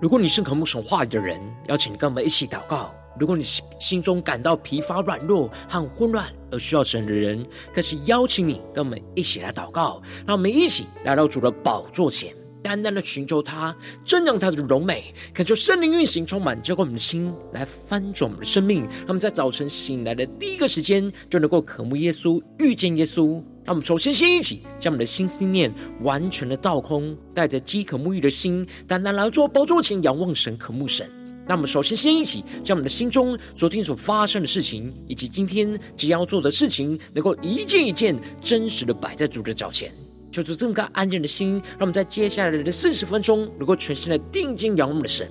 如果你是渴慕神话语的人，邀请你跟我们一起祷告。如果你心中感到疲乏、软弱和混乱而需要神的人，更是邀请你跟我们一起来祷告。让我们一起来到主的宝座前，单单的寻求他，正让他的荣美，恳求圣灵运行，充满浇灌我们的心，来翻转我们的生命。让我们在早晨醒来的第一个时间，就能够渴慕耶稣，遇见耶稣。让我们首先先一起将我们的心思念完全的倒空，带着饥渴沐浴的心，单单来到宝座前仰望神、渴慕神。那我们首先先一起将我们的心中昨天所发生的事情，以及今天即将要做的事情，能够一件一件真实的摆在主的脚前，求主这么个安静的心，让我们在接下来的四十分钟，能够全心的定睛仰望我们的神。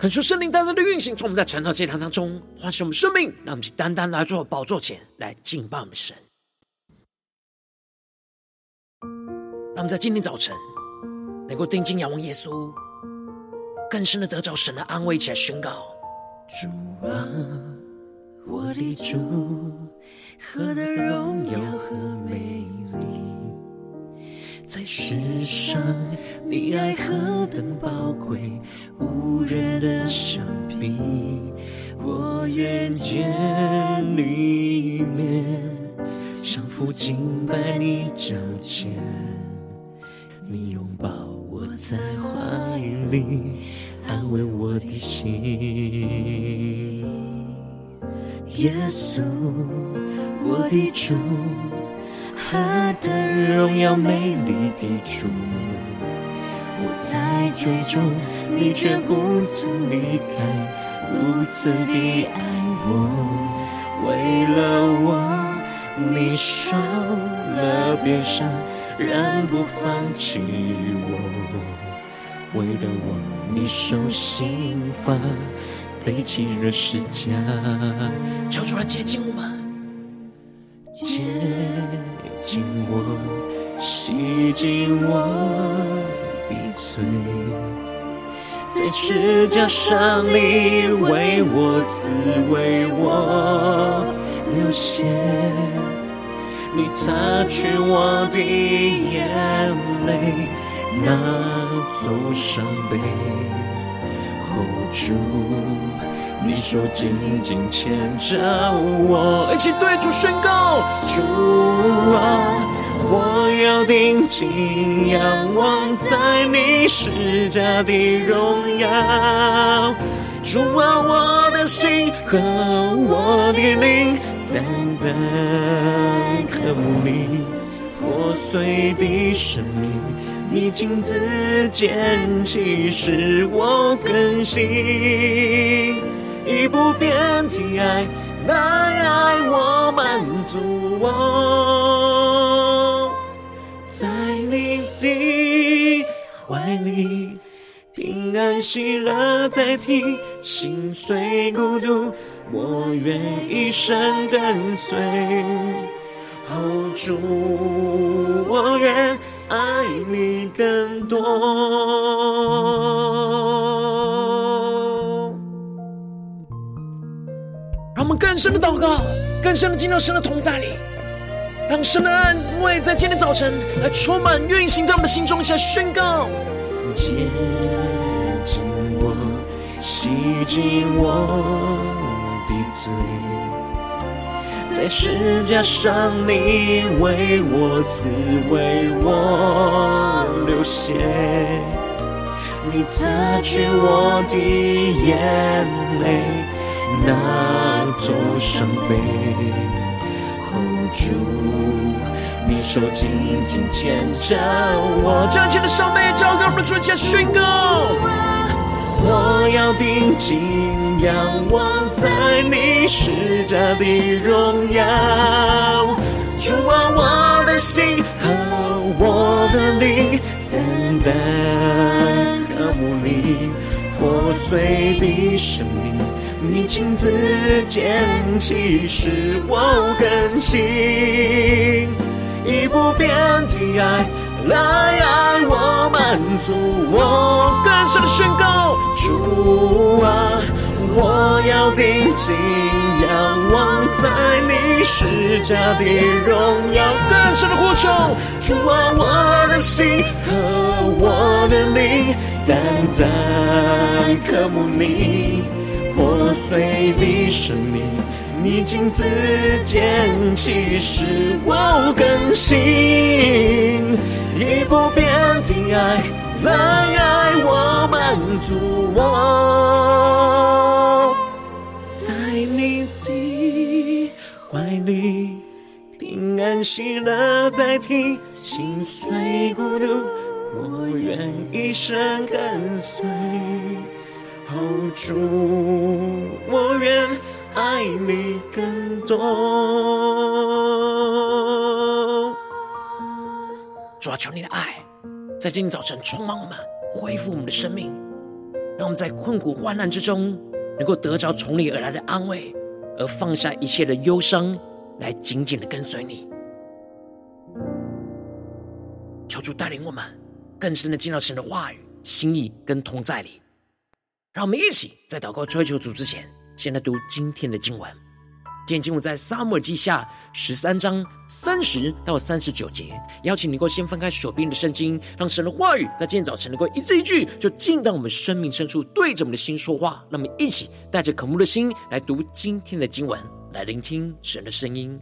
恳求圣灵单单的运行，从我们在晨祷祭坛当中唤醒我们生命，让我们去单单来做宝座前来敬拜我们神。让我们在今天早晨能够定睛仰望耶稣，更深的得着神的安慰，起来宣告：主啊，我的主，何等荣耀和美丽！在世上，你爱何等宝贵，无人能相比。我愿见你一面，降服敬拜你脚前，你拥抱我在怀里，安慰我的心。耶稣，我的主。何等荣耀美丽的主，我在追逐，你却不曾离开，如此的爱我，为了我，你受了鞭伤，仍不放弃我，为了我，你受刑罚，背起了十架，求主来接近我们，接。近我，洗净我的罪，在赤架上你为我死，为我流血，你擦去我的眼泪，拿走伤悲住，你手紧紧牵着我，一起对主宣告：主啊，我要定睛仰望在你施加的荣耀。主啊，我的心和我的灵，单单渴慕你破碎的生命，你亲自捡起，使我更新。以不变的爱来爱我，满足我，在你的怀里，平安喜乐代替心碎孤独，我愿一生跟随。主，我愿爱你更多。让我们更深的祷告，更深的进入神的同在里，让神的爱为在今天早晨来充满运行在我们心中，一起来宣告：接近我，洗净我的罪，在十架上你为我死，为我流血，你擦去我的眼泪，拿走伤悲。主，你手紧紧牵着我，将前的伤悲交给我们，主，下宣告。我要定睛仰望在你十架的荣耀，主啊，我的心和我的灵，单单渴慕你破碎的生命。你亲自捡起，使我更新，以不变的爱来爱我，满足我。更深的宣告，主啊，我要定睛仰望在你施加的荣耀。更深的呼求，主啊，我的心和我的灵，单单渴慕你。破碎的生命，你亲自捡起，使我更新，以不变的爱来爱我，满足我，乐代替心碎孤独，我愿一生跟随。主，我愿爱你更多。主啊，求你的爱在今天早晨充满我们，恢复我们的生命，让我们在困苦患难之中，能够得着从你而来的安慰，而放下一切的忧伤，来紧紧的跟随你。求主带领我们更深的进到神的话语、心意跟同在里。让我们一起在祷告追求主之前，先来读今天的经文。今天经文在撒母耳记下十三章三十到三十九节。邀请你能够先翻开手边的圣经，让神的话语在今天早晨能够一字一句，就进到我们生命深处，对着我们的心说话。让我们一起带着渴慕的心来读今天的经文，来聆听神的声音。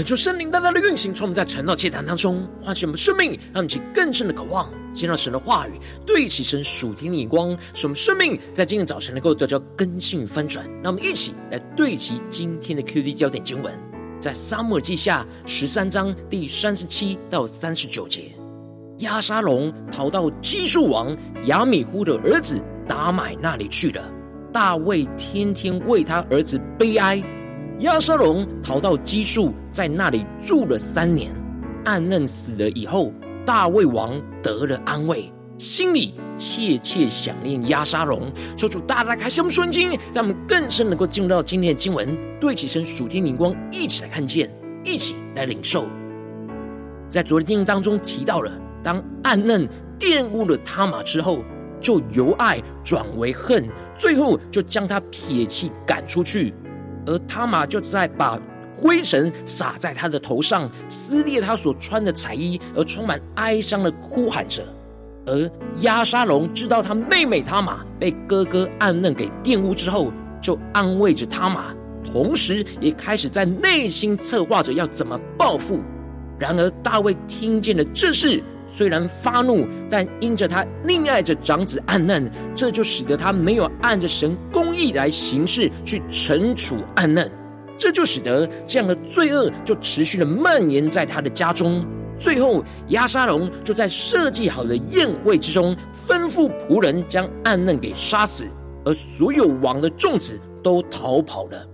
恳求圣灵大大的运行，从我们在晨祷祭坛当中唤醒我们生命，让我们起更深的渴望，见到神的话语，对齐神属天的眼光，使我们生命在今天早晨能够得到更新与翻转。让我们一起来对齐今天的 QD 焦点经文，在撒母耳记下十三章第三十七到三十九节，亚沙龙逃到基述王亚米忽的儿子达买那里去了，大卫天天为他儿子悲哀。亚沙龙逃到基述，在那里住了三年。暗嫩死了以后，大卫王得了安慰，心里切切想念亚沙龙。求主大大开箱瞬经，让我们更深能够进入到今天的经文，对起身属天灵光，一起来看见，一起来领受。在昨天经文当中提到了，当暗嫩玷污了他玛之后，就由爱转为恨，最后就将他撇弃赶出去。而他玛就在把灰尘撒在他的头上，撕裂他所穿的彩衣，而充满哀伤的哭喊着。而亚沙龙知道他妹妹他玛被哥哥暗嫩给玷污之后，就安慰着他玛，同时也开始在内心策划着要怎么报复。然而大卫听见了这事。虽然发怒，但因着他溺爱着长子暗嫩，这就使得他没有按着神公义来行事，去惩处暗嫩，这就使得这样的罪恶就持续的蔓延在他的家中。最后，押沙龙就在设计好的宴会之中，吩咐仆人将暗嫩给杀死，而所有王的众子都逃跑了。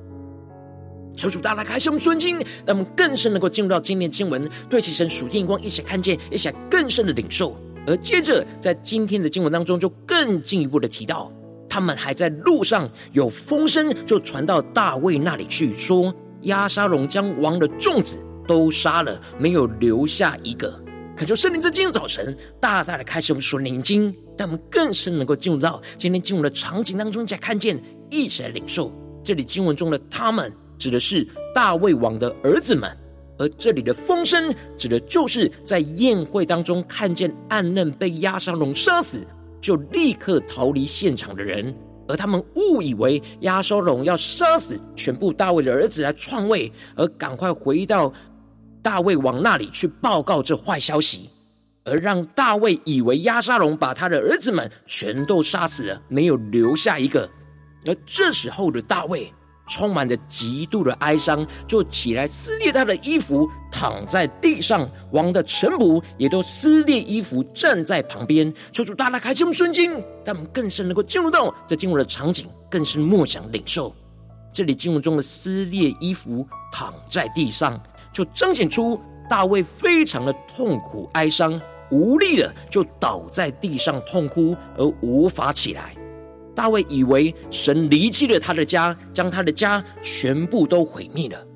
求主大大开启我们顺经，让我们更深能够进入到今天的经文，对其神属天光，一起看见，一起来更深的领受。而接着在今天的经文当中，就更进一步的提到，他们还在路上，有风声就传到大卫那里去，说押沙龙将王的众子都杀了，没有留下一个。可求圣灵在今天早晨大大的开启我们属灵经，让我们更深能够进入到今天经文的场景当中，一起来看见，一起来领受这里经文中的他们。指的是大卫王的儿子们，而这里的风声指的就是在宴会当中看见暗嫩被押沙龙杀死，就立刻逃离现场的人，而他们误以为押沙龙要杀死全部大卫的儿子来篡位，而赶快回到大卫王那里去报告这坏消息，而让大卫以为押沙龙把他的儿子们全都杀死了，没有留下一个，而这时候的大卫。充满着极度的哀伤，就起来撕裂他的衣服，躺在地上。王的臣仆也都撕裂衣服，站在旁边。求主大大开启我们顺经，让我们更深能够进入到这进入的场景，更是默想领受。这里经文中的撕裂衣服，躺在地上，就彰显出大卫非常的痛苦哀伤，无力的就倒在地上痛哭，而无法起来。大卫以为神离弃了他的家，将他的家全部都毁灭了。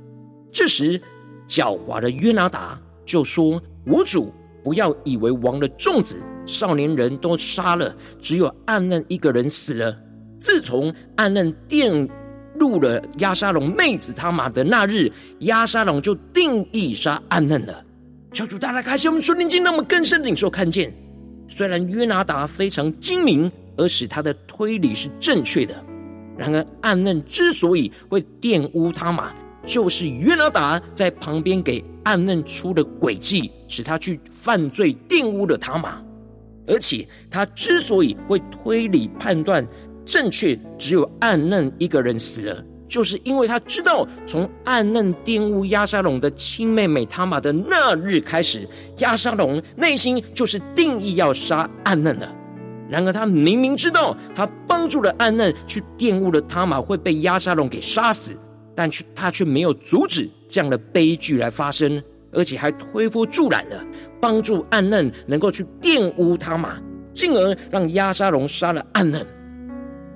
这时，狡猾的约拿达就说：“我主不要以为王的众子、少年人都杀了，只有暗嫩一个人死了。自从暗嫩玷污了押沙龙妹子他玛的那日，押沙龙就定意杀暗嫩了。”求主大大开心我们属灵经，那么更深的领受看见。虽然约拿达非常精明。而使他的推理是正确的。然而，暗嫩之所以会玷污他玛，就是约拿达在旁边给暗嫩出的诡计，使他去犯罪，玷污了他玛。而且，他之所以会推理判断正确，只有暗嫩一个人死了，就是因为他知道，从暗嫩玷污押沙龙的亲妹妹他玛的那日开始，押沙龙内心就是定义要杀暗嫩的。然而，他明明知道他帮助了暗嫩去玷污了他玛会被押沙龙给杀死，但却他却没有阻止这样的悲剧来发生，而且还推波助澜了，帮助暗嫩能够去玷污他玛，进而让押沙龙杀了暗嫩。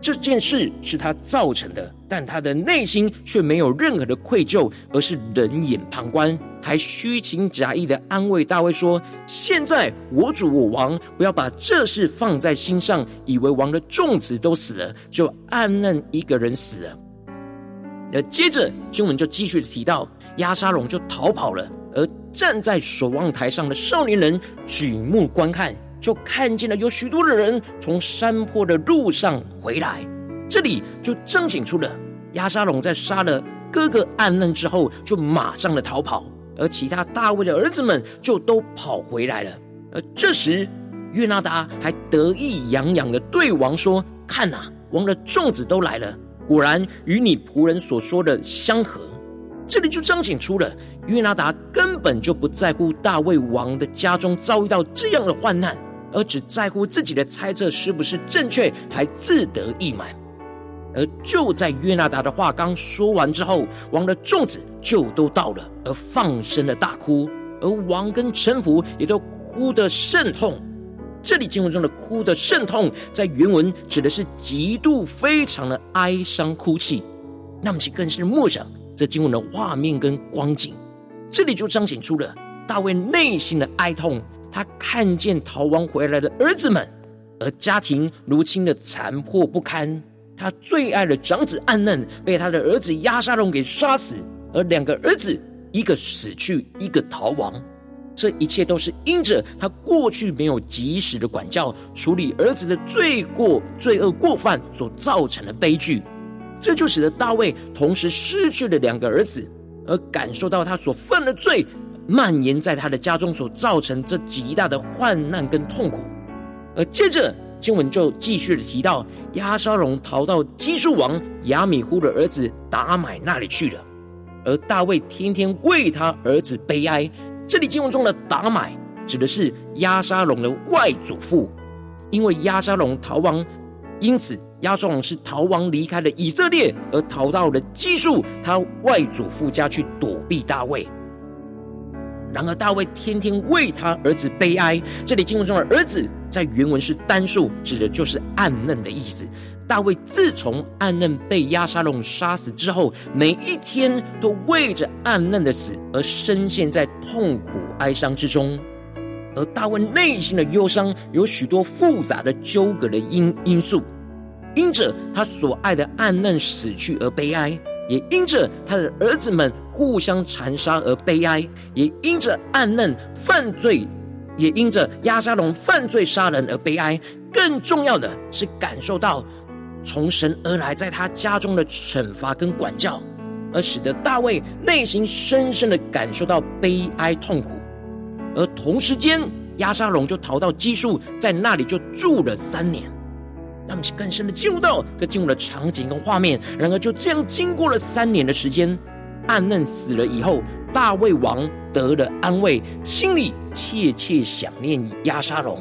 这件事是他造成的，但他的内心却没有任何的愧疚，而是冷眼旁观。还虚情假意的安慰大卫说：“现在我主我王，不要把这事放在心上，以为王的众子都死了，就暗嫩一个人死了。”而接着经文就继续提到，押沙龙就逃跑了，而站在守望台上的少年人举目观看，就看见了有许多的人从山坡的路上回来。这里就彰显出了押沙龙在杀了哥哥暗嫩之后，就马上的逃跑。而其他大卫的儿子们就都跑回来了。而这时，约拿达还得意洋洋的对王说：“看呐，王的众子都来了，果然与你仆人所说的相合。”这里就彰显出了约拿达根本就不在乎大卫王的家中遭遇到这样的患难，而只在乎自己的猜测是不是正确，还自得意满。而就在约拿达的话刚说完之后，王的众子就都到了，而放声的大哭，而王跟臣仆也都哭得甚痛。这里经文中的哭得甚痛，在原文指的是极度非常的哀伤哭泣。那么其更是默想这经文的画面跟光景，这里就彰显出了大卫内心的哀痛。他看见逃亡回来的儿子们，而家庭如今的残破不堪。他最爱的长子暗嫩被他的儿子押沙龙给杀死，而两个儿子一个死去，一个逃亡。这一切都是因着他过去没有及时的管教、处理儿子的罪过、罪恶过犯所造成的悲剧。这就使得大卫同时失去了两个儿子，而感受到他所犯的罪蔓延在他的家中所造成这极大的患难跟痛苦。而接着。经文就继续的提到，押沙龙逃到基述王亚米忽的儿子达买那里去了，而大卫天天为他儿子悲哀。这里经文中的达买指的是押沙龙的外祖父，因为押沙龙逃亡，因此押沙龙是逃亡离开了以色列，而逃到了基述他外祖父家去躲避大卫。然而，大卫天天为他儿子悲哀。这里经文中的儿子，在原文是单数，指的就是暗嫩的意思。大卫自从暗嫩被押沙龙杀死之后，每一天都为着暗嫩的死而深陷在痛苦哀伤之中。而大卫内心的忧伤，有许多复杂的纠葛的因因素，因着他所爱的暗嫩死去而悲哀。也因着他的儿子们互相残杀而悲哀，也因着暗嫩犯罪，也因着押沙龙犯罪杀人而悲哀。更重要的是，感受到从神而来在他家中的惩罚跟管教，而使得大卫内心深深的感受到悲哀痛苦。而同时间，押沙龙就逃到基述，在那里就住了三年。让我们更深的进入到这进入的场景跟画面。然而就这样经过了三年的时间，暗嫩死了以后，大卫王得了安慰，心里切切想念押沙龙。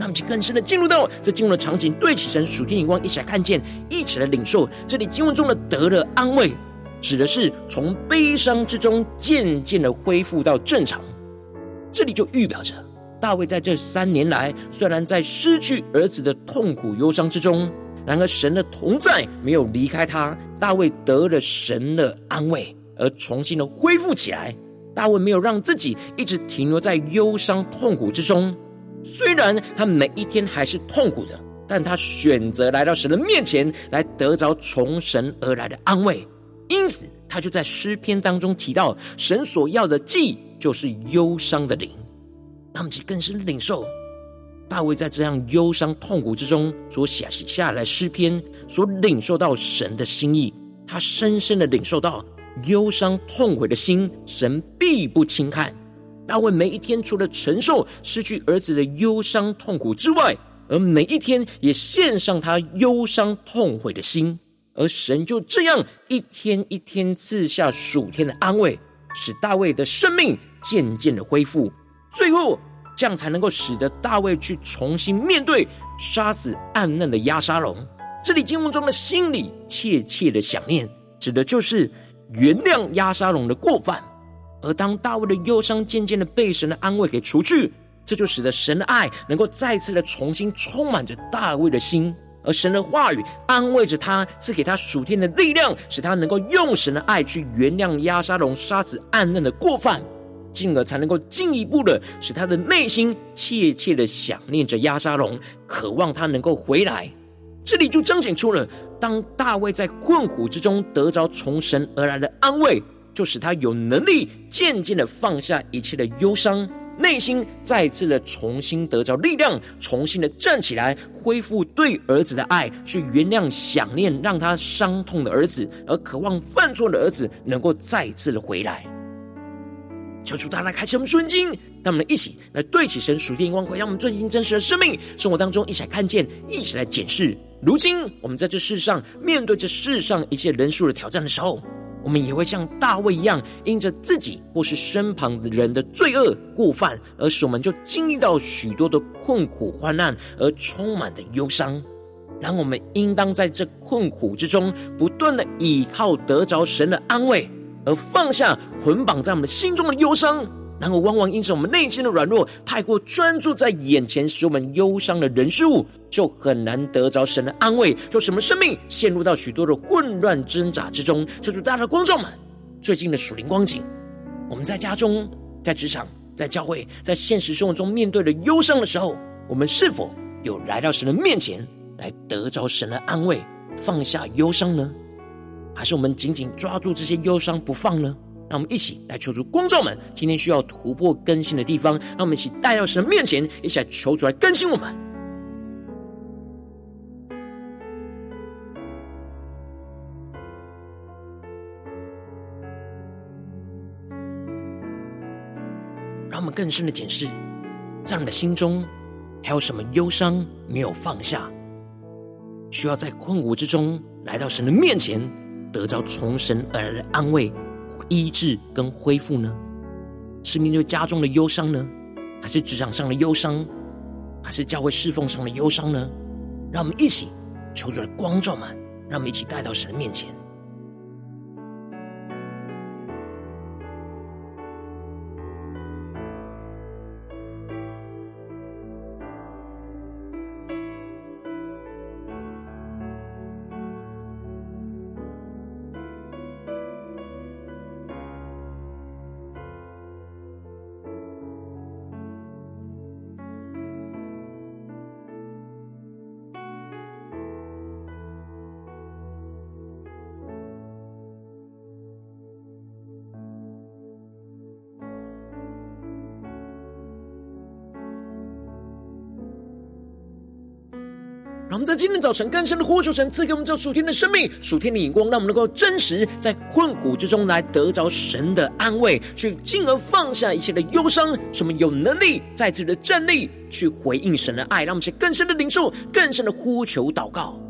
那么就更深的进入到这进入的场景，对起神属天眼光，一起来看见，一起来领受。这里经文中的得了安慰，指的是从悲伤之中渐渐的恢复到正常。这里就预表着。大卫在这三年来，虽然在失去儿子的痛苦忧伤之中，然而神的同在没有离开他。大卫得了神的安慰，而重新的恢复起来。大卫没有让自己一直停留在忧伤痛苦之中，虽然他每一天还是痛苦的，但他选择来到神的面前，来得着从神而来的安慰。因此，他就在诗篇当中提到，神所要的祭就是忧伤的灵。他们其更深领受大卫在这样忧伤痛苦之中所写下来诗篇，所领受到神的心意。他深深的领受到忧伤痛悔的心，神必不轻看。大卫每一天除了承受失去儿子的忧伤痛苦之外，而每一天也献上他忧伤痛悔的心，而神就这样一天一天赐下属天的安慰，使大卫的生命渐渐的恢复，最后。这样才能够使得大卫去重新面对杀死暗嫩的押沙龙。这里经文中的心里切切的想念，指的就是原谅押沙龙的过犯。而当大卫的忧伤渐渐的被神的安慰给除去，这就使得神的爱能够再次的重新充满着大卫的心。而神的话语安慰着他，赐给他属天的力量，使他能够用神的爱去原谅押沙龙杀死暗嫩的过犯。进而才能够进一步的使他的内心切切的想念着押沙龙，渴望他能够回来。这里就彰显出了，当大卫在困苦之中得着从神而来的安慰，就使他有能力渐渐的放下一切的忧伤，内心再次的重新得着力量，重新的站起来，恢复对儿子的爱，去原谅想念让他伤痛的儿子，而渴望犯错的儿子能够再次的回来。求主大大开启我们顺经，让我们一起来对起神属天光辉，让我们最近真实的生命生活当中一起来看见，一起来检视。如今我们在这世上面对这世上一切人数的挑战的时候，我们也会像大卫一样，因着自己或是身旁的人的罪恶过犯，而使我们就经历到许多的困苦患难，而充满的忧伤。然后我们应当在这困苦之中，不断的倚靠得着神的安慰，而放下捆绑在我们心中的忧伤。然后往往因着我们内心的软弱，太过专注在眼前使我们忧伤的人事物，就很难得着神的安慰，就使我们生命陷入到许多的混乱挣扎之中。求主大家的观众们，最近的属灵光景，我们在家中、在职场、在教会、在现实生活中面对的忧伤的时候，我们是否有来到神的面前？来得着神的安慰，放下忧伤呢？还是我们紧紧抓住这些忧伤不放呢？让我们一起来求主光照们，今天需要突破更新的地方，让我们一起带到神面前，一起来求主来更新我们。让我们更深的检视，在你的心中还有什么忧伤没有放下？需要在困苦之中来到神的面前，得着从神而来的安慰、医治跟恢复呢？是面对家中的忧伤呢？还是职场上的忧伤？还是教会侍奉上的忧伤呢？让我们一起求主的光照们，让我们一起带到神面前。让我们在今天早晨更深的呼求神，赐给我们这属天的生命、属天的眼光，让我们能够真实在困苦之中来得着神的安慰，去进而放下一切的忧伤，使我们有能力在自己的站立，去回应神的爱，让我们去更深的领受、更深的呼求祷告。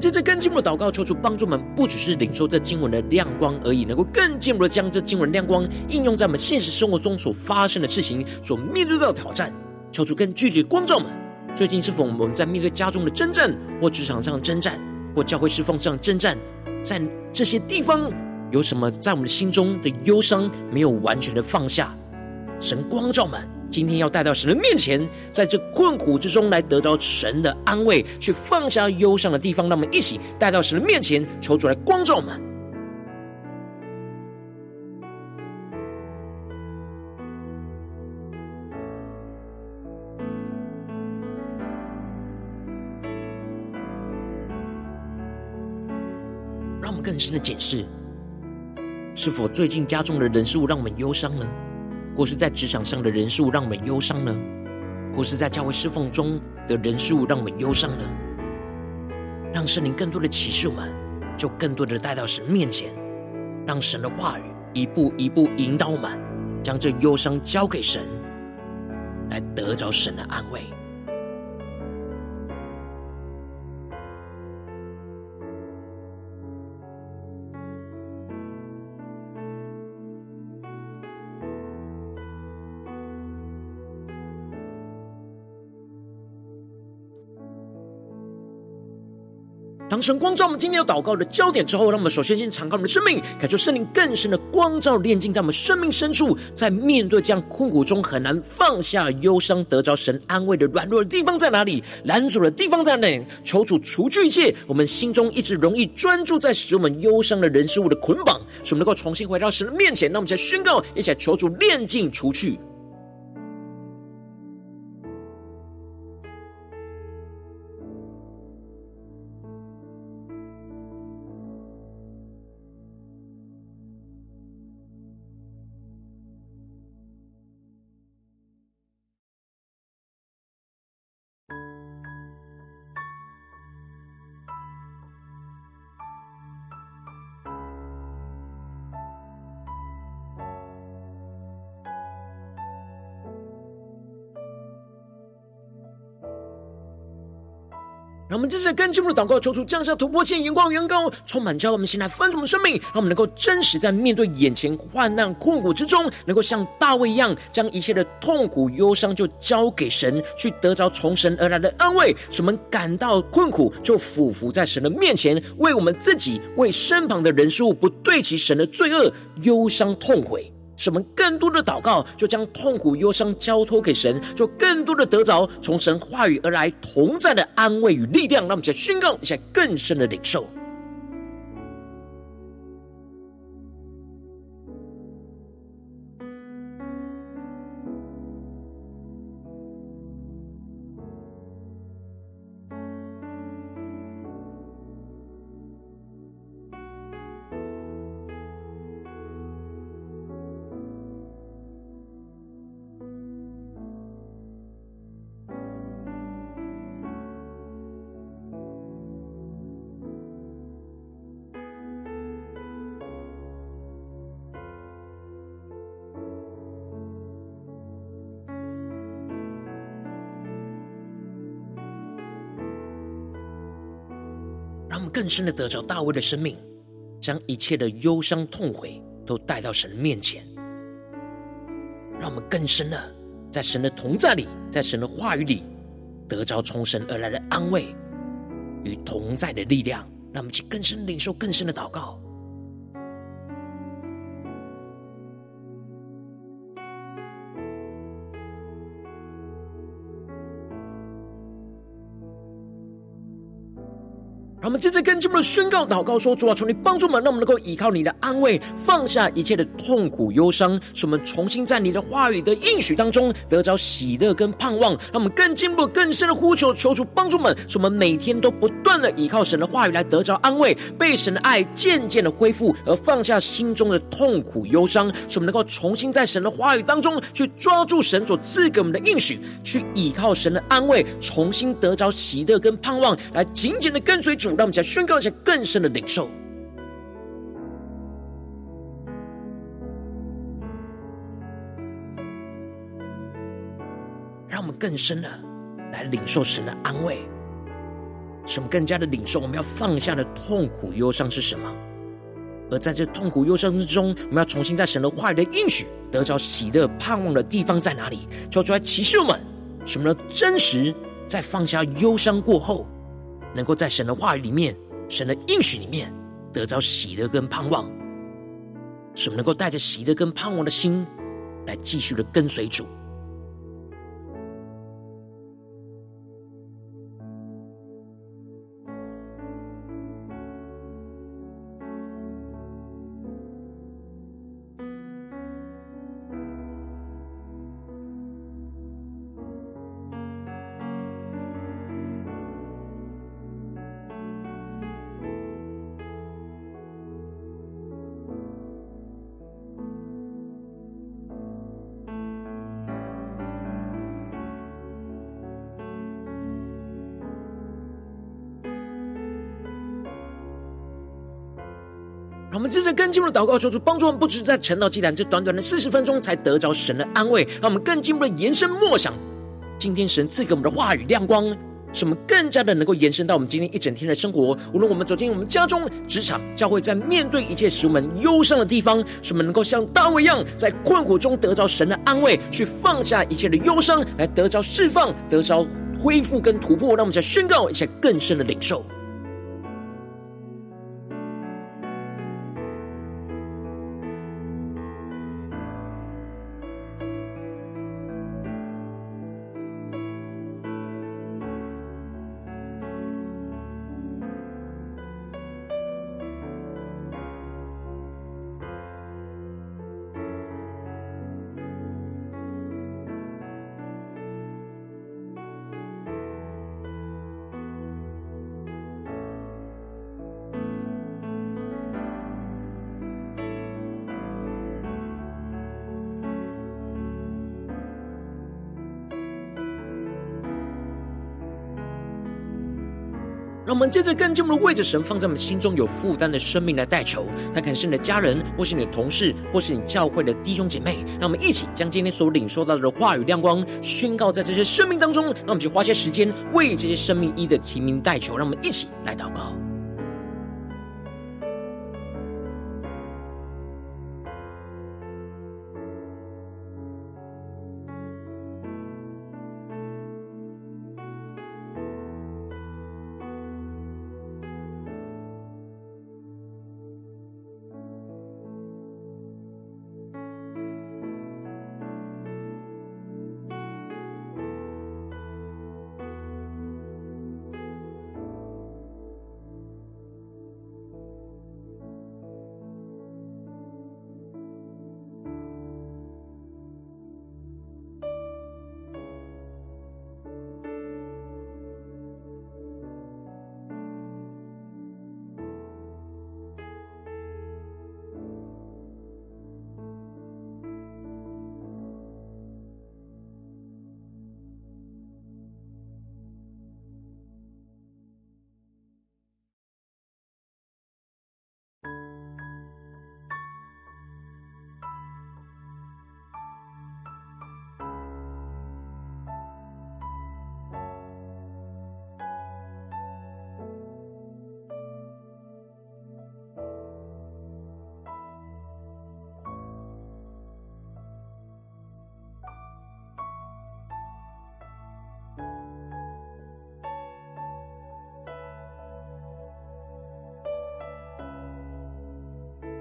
们接着更进一步的祷告，求主帮助我们，不只是领受这经文的亮光而已，能够更进一步的将这经文亮光应用在我们现实生活中所发生的事情、所面对到的挑战。求主更具体的光照们，最近是否我们在面对家中的征战，或职场上的征战，或教会侍奉上的征战，在这些地方有什么在我们心中的忧伤没有完全的放下？神光照们。今天要带到神的面前，在这困苦之中来得着神的安慰，去放下忧伤的地方。让我们一起带到神的面前，求主来光照我们。让我们更深的检视，是否最近家中的人事物让我们忧伤呢？或是在职场上的人事物让我们忧伤呢？或是在教会侍奉中的人事物让我们忧伤呢？让圣灵更多的启示我们，就更多的带到神面前，让神的话语一步一步引导我们，将这忧伤交给神，来得着神的安慰。神光照我们今天要祷告的焦点之后，让我们首先先敞开我们的生命，感受圣灵更深的光照炼净在我们生命深处，在面对这样困苦中很难放下忧伤、得着神安慰的软弱的地方在哪里？拦阻的地方在哪里？求主除去一切我们心中一直容易专注在使我们忧伤的人事物的捆绑，使我们能够重新回到神的面前。让我们再宣告，一起来求主炼净除去。让我们接着跟进一步的祷告，求主降下突破线眼光、远高，充满教我们现在丰盛的生命，让我们能够真实在面对眼前患难困苦之中，能够像大卫一样，将一切的痛苦忧伤就交给神，去得着从神而来的安慰。使我们感到困苦，就俯伏在神的面前，为我们自己、为身旁的人事物不对齐神的罪恶忧伤痛悔。使我们更多的祷告，就将痛苦忧伤交托给神，就更多的得着从神话语而来同在的安慰与力量。让我们再宣告一下更深的领受。更深的得着大卫的生命，将一切的忧伤痛悔都带到神面前。让我们更深的在神的同在里，在神的话语里，得着从神而来的安慰与同在的力量。让我们去更深领受更深的祷告。让我们接着跟进我们的宣告祷告说：主啊，求你帮助我们，让我们能够依靠你的安慰，放下一切的痛苦忧伤，使我们重新在你的话语的应许当中得着喜乐跟盼望。让我们更进步、更深的呼求，求主帮助我们，使我们每天都不断的依靠神的话语来得着安慰，被神的爱渐渐的恢复，而放下心中的痛苦忧伤，使我们能够重新在神的话语当中去抓住神所赐给我们的应许，去依靠神的安慰，重新得着喜乐跟盼望，来紧紧的跟随主。让我们再宣告一下更深的领受，让我们更深的来领受神的安慰，使我们更加的领受我们要放下的痛苦忧伤是什么。而在这痛苦忧伤之中，我们要重新在神的话语的应许得着喜乐盼望的地方在哪里？求出来启示我们，什么呢？真实在放下忧伤过后。能够在神的话语里面、神的应许里面得到喜乐跟盼望，使我们能够带着喜乐跟盼望的心来继续的跟随主。更进一步的祷告，求主帮助我们，不只是在晨祷祭坛这短短的四十分钟才得着神的安慰，让我们更进一步的延伸默想今天神赐给我们的话语亮光，使我们更加的能够延伸到我们今天一整天的生活。无论我们走进我们家中、职场、教会，在面对一切使我们忧伤的地方，使我们能够像大卫一样，在困苦中得着神的安慰，去放下一切的忧伤，来得着释放、得着恢复跟突破。让我们再宣告一下更深的领受。我们接着更进一步的为着神放在我们心中有负担的生命来代求。他可能是你的家人，或是你的同事，或是你教会的弟兄姐妹。让我们一起将今天所领受到的话语亮光宣告在这些生命当中。那我们就花些时间为这些生命一的提名代求。让我们一起来祷告。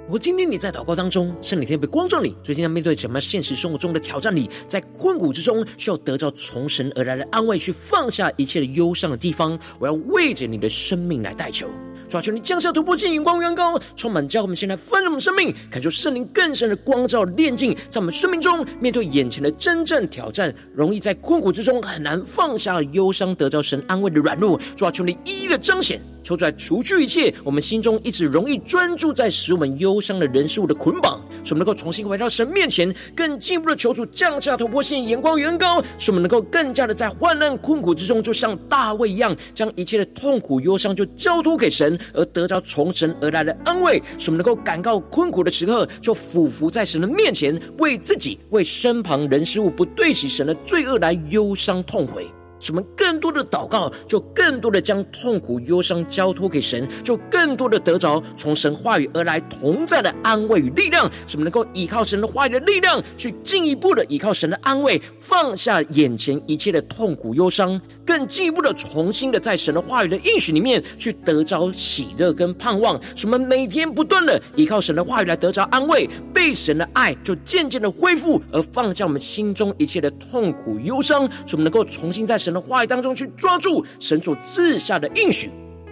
如果今天你在祷告当中，圣灵特别光照你，最近在面对什么现实生活中的挑战里，在困苦之中需要得到从神而来的安慰，去放下一切的忧伤的地方，我要为着你的生命来代求。抓住，你降下突破性眼光，远高充满，教我们先来翻转我们生命，感受圣灵更深的光照炼净，在我们生命中面对眼前的真正挑战，容易在困苦之中很难放下忧伤，得到神安慰的软弱。抓住，你一一的彰显。求主来除去一切我们心中一直容易专注在使我们忧伤的人事物的捆绑，使我们能够重新回到神面前，更进一步的求主降下突破性眼光远高，使我们能够更加的在患难困苦之中，就像大卫一样，将一切的痛苦忧伤就交托给神，而得着从神而来的安慰，使我们能够感到困苦的时刻，就俯伏在神的面前，为自己、为身旁人事物不对齐神的罪恶来忧伤痛悔。什么更多的祷告，就更多的将痛苦忧伤交托给神，就更多的得着从神话语而来同在的安慰与力量。什么能够依靠神的话语的力量，去进一步的依靠神的安慰，放下眼前一切的痛苦忧伤，更进一步的重新的在神的话语的应许里面去得着喜乐跟盼望。使我们每天不断的依靠神的话语来得着安慰，被神的爱就渐渐的恢复，而放下我们心中一切的痛苦忧伤。使我们能够重新在神。的话语当中去抓住神所赐下的应许，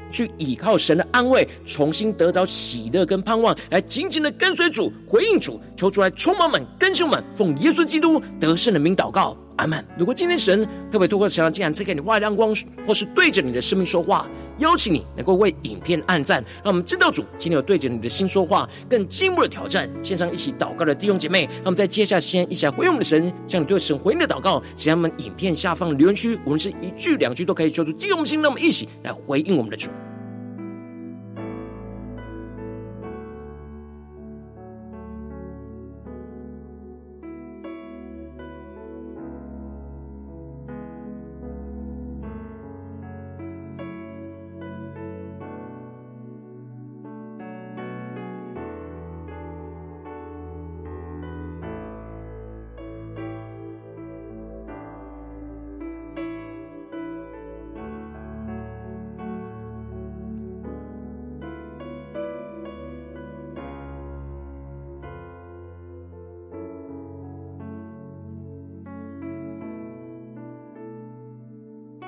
去依靠神的安慰，重新得着喜乐跟盼望，来紧紧的跟随主，回应主，求主来充满们、更新们，奉耶稣基督得胜的名祷告。阿门。如果今天神特别透过神的竟然赐给你话语亮光，或是对着你的生命说话，邀请你能够为影片按赞，让我们知道主今天有对着你的心说话，更进一步的挑战。线上一起祷告的弟兄姐妹，让我们在接下来先一起来回应我们的神，向你对神回应的祷告，请他们影片下方的留言区，无论是一句两句都可以求出激动心，让我们一起来回应我们的主。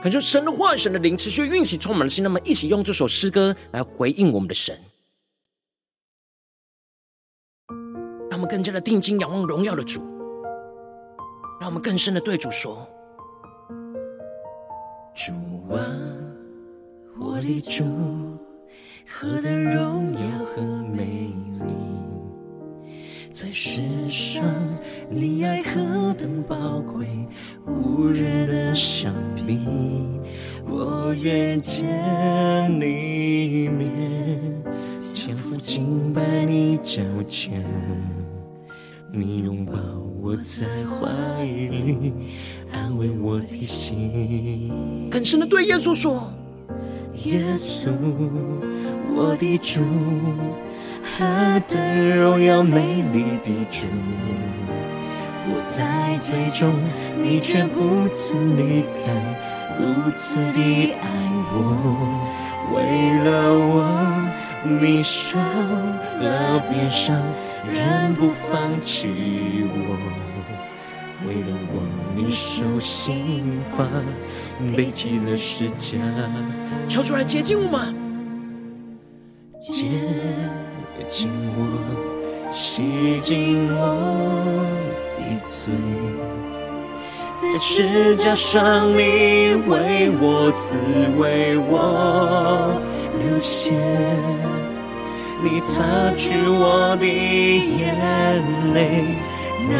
感受神的话语，神的灵持续运行，充满了心。那么，一起用这首诗歌来回应我们的神，让我们更加的定睛仰望荣耀的主，让我们更深的对主说：主啊，我的主，何等荣耀和美丽！在世上，你爱何等宝贵，无人能相比。我愿见你一面，俯伏敬拜你脚前，你拥抱我在怀里，安慰我的心。更深的对耶稣说：耶稣，我的主。何等荣耀美丽的主，我在最终，你却不曾离开，如此的爱我，为了我，你受了鞭伤，仍不放弃我，为了我，你受刑罚，背起了十架，求主来接近我们，洁。净我，洗净我的罪，在十架上你为我死，为我流血，你擦去我的眼泪，那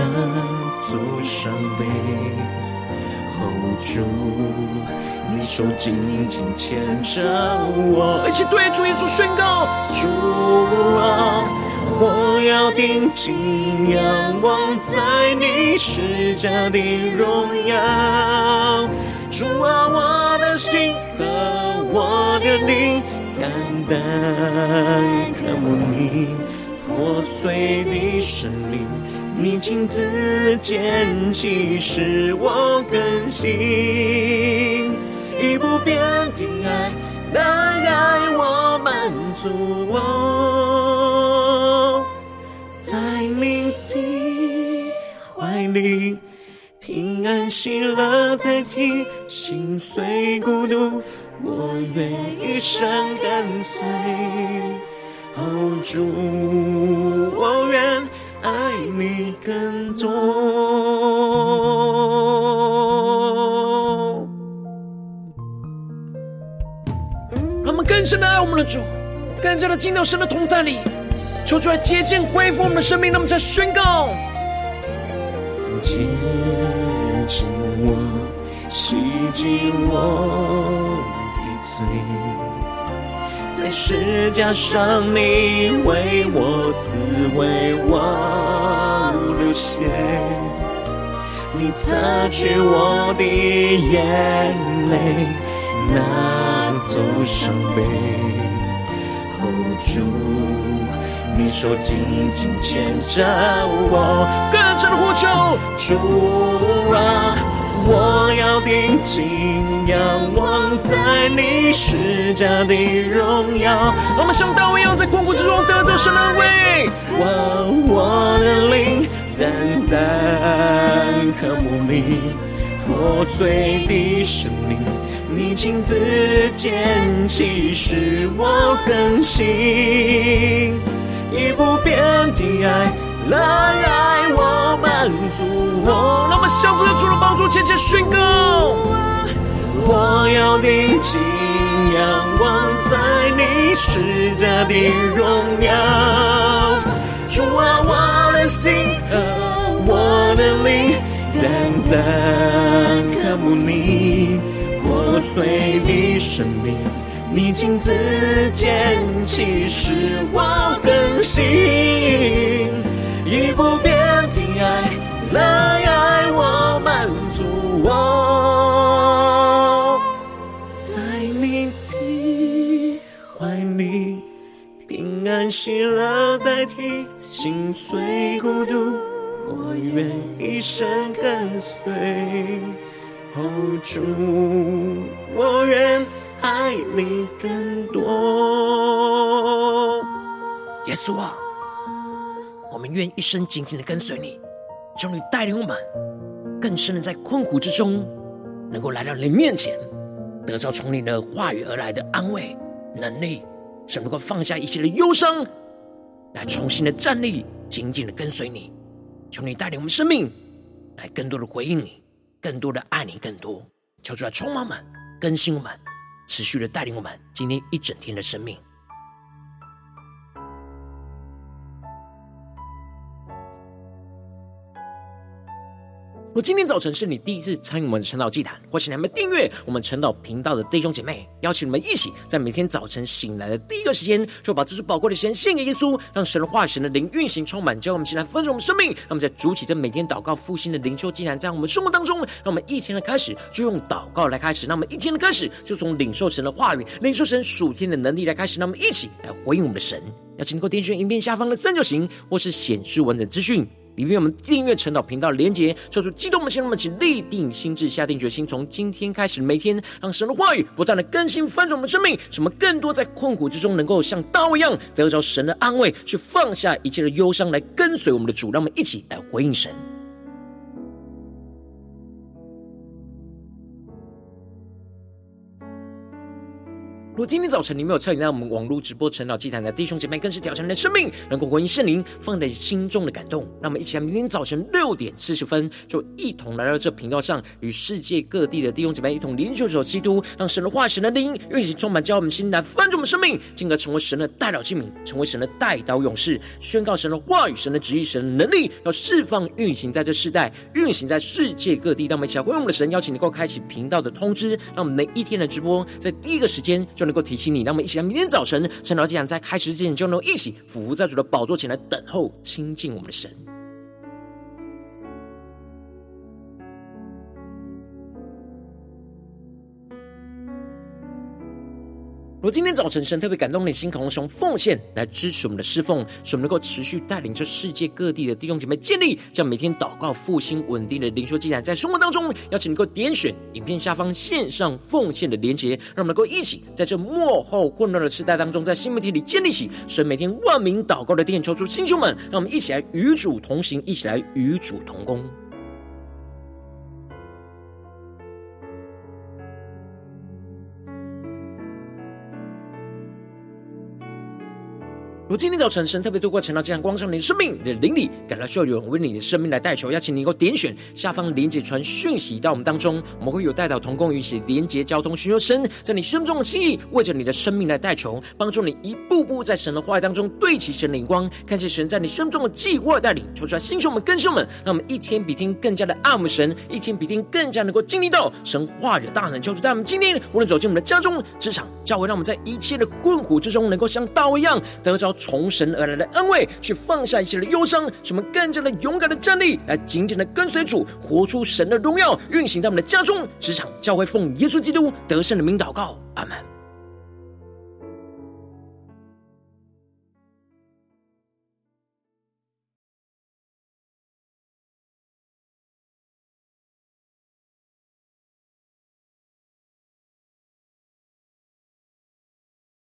座伤悲。主，你手紧紧牵着我，一起对主耶稣宣告：主啊，我要定睛仰望在你十架的荣耀。主啊，我的心和我的灵，单单渴慕你破碎的生命，你亲自捡起，使我更新。以不变的爱来爱我，满足我，在你的怀里，平安喜乐代替心碎孤独，我愿一生跟随。哦，主，我愿爱你更多。更深的爱我们的主，更加的进到神的同在里，求主来洁净恢复我们的生命，那么再宣告：洁净我，洗净我的罪，在十架上你为我死，为我流血，你擦去我的眼泪，那。走伤悲，hold 住，你手紧紧牵着我，更深的呼求，主啊，我要定睛仰望在你施加的荣耀。我们像大卫一样在困苦之中得到神的安慰，我我的灵单单渴慕你破碎的生命。你亲自捡起，使我更新，以不变的爱来爱我，满足我。让我们降服在主的宝座前，前宣告：我要定睛仰望在你施加的荣耀。主啊，我的心和我的灵，单单渴慕你。破碎的生命，你亲自捡起，使我心碎孤独，我愿一生跟随。哦，主，我愿爱你更多。耶稣啊，我们愿一生紧紧的跟随你，求你带领我们更深的在困苦之中，能够来到你面前，得着从你的话语而来的安慰、能力，使能够放下一切的忧伤，来重新的站立，紧紧的跟随你。求你带领我们生命，来更多的回应你。更多的爱你，更多求主来充满我们，更新我们，持续的带领我们今天一整天的生命。今天早晨是你第一次参与我们的晨祷祭坛，或是你还没订阅我们晨祷频道的弟兄姐妹，邀请你们一起在每天早晨醒来的第一个时间，就把这最宝贵的时间献给耶稣，让神的化、神的灵运行充满，叫我们起来分盛我们生命。那么在主起这每天祷告复兴的灵修祭坛，在我们生活当中，让我们一天的开始就用祷告来开始，让我们一天的开始就从领受神的话语、领受神属天的能力来开始，让我们一起来回应我们的神。要请你能够点选影片下方的三角形，或是显示完整资讯。里面我们订阅陈祷频道的连接，说出激动的心，让我们起立定心智，下定决心，从今天开始，每天让神的话语不断的更新翻转我们生命，使我们更多在困苦之中能够像刀一样得着神的安慰，去放下一切的忧伤，来跟随我们的主。让我们一起来回应神。如果今天早晨你没有参与在我们网络直播晨祷祭坛的弟兄姐妹，更是挑战你的生命，能够回应圣灵放在心中的感动。那我们一起来，明天早晨六点四十分，就一同来到这频道上，与世界各地的弟兄姐妹一同联手基督，让神的话、神的灵运行充满，叫我们心来翻转我们生命，进而成为神的代祷器皿，成为神的代祷勇士，宣告神的话语、神的旨意、神的能力，要释放运行在这世代，运行在世界各地。让我们一起来回应我们的神，邀请你能够开启频道的通知，让我们每一天的直播在第一个时间就。能够提醒你，让我们一起来，明天早晨晨祷祭坛在开始之前，就能够一起伏在主的宝座前来等候亲近我们的神。如今天早晨神特别感动你的心，渴望用奉献来支持我们的侍奉，使我们能够持续带领着世界各地的弟兄姐妹建立这样每天祷告复兴稳定的灵修记载，在生活当中，邀请你能够点选影片下方线上奉献的连结，让我们能够一起在这幕后混乱的时代当中，在新媒体里建立起神每天万名祷告的殿，求主弟兄们，让我们一起来与主同行，一起来与主同工。如今天早晨，神特别透过晨祷这样光照你的生命，你的灵里感到需要有人为你的生命来代求，邀请你能够点选下方连接传讯息到我们当中，我们会有代祷同工与一起连结交通，寻求神在你生命中的心意，为着你的生命来代求，帮助你一步步在神的话语当中对齐神的眼光，看见神在你生命中的计划带领，求出来星球们、更新们，让我们一天比天更加的爱慕神，一天比天更加能够经历到神话语的大能，求主在我们今天无论走进我们的家中、职场、教会，让我们在一切的困苦之中，能够像大卫一样得着。从神而来的安慰，去放下一切的忧伤，什么更加的勇敢的站立，来紧紧的跟随主，活出神的荣耀，运行在我们的家中、职场、教会，奉耶稣基督得胜的名祷告，阿门。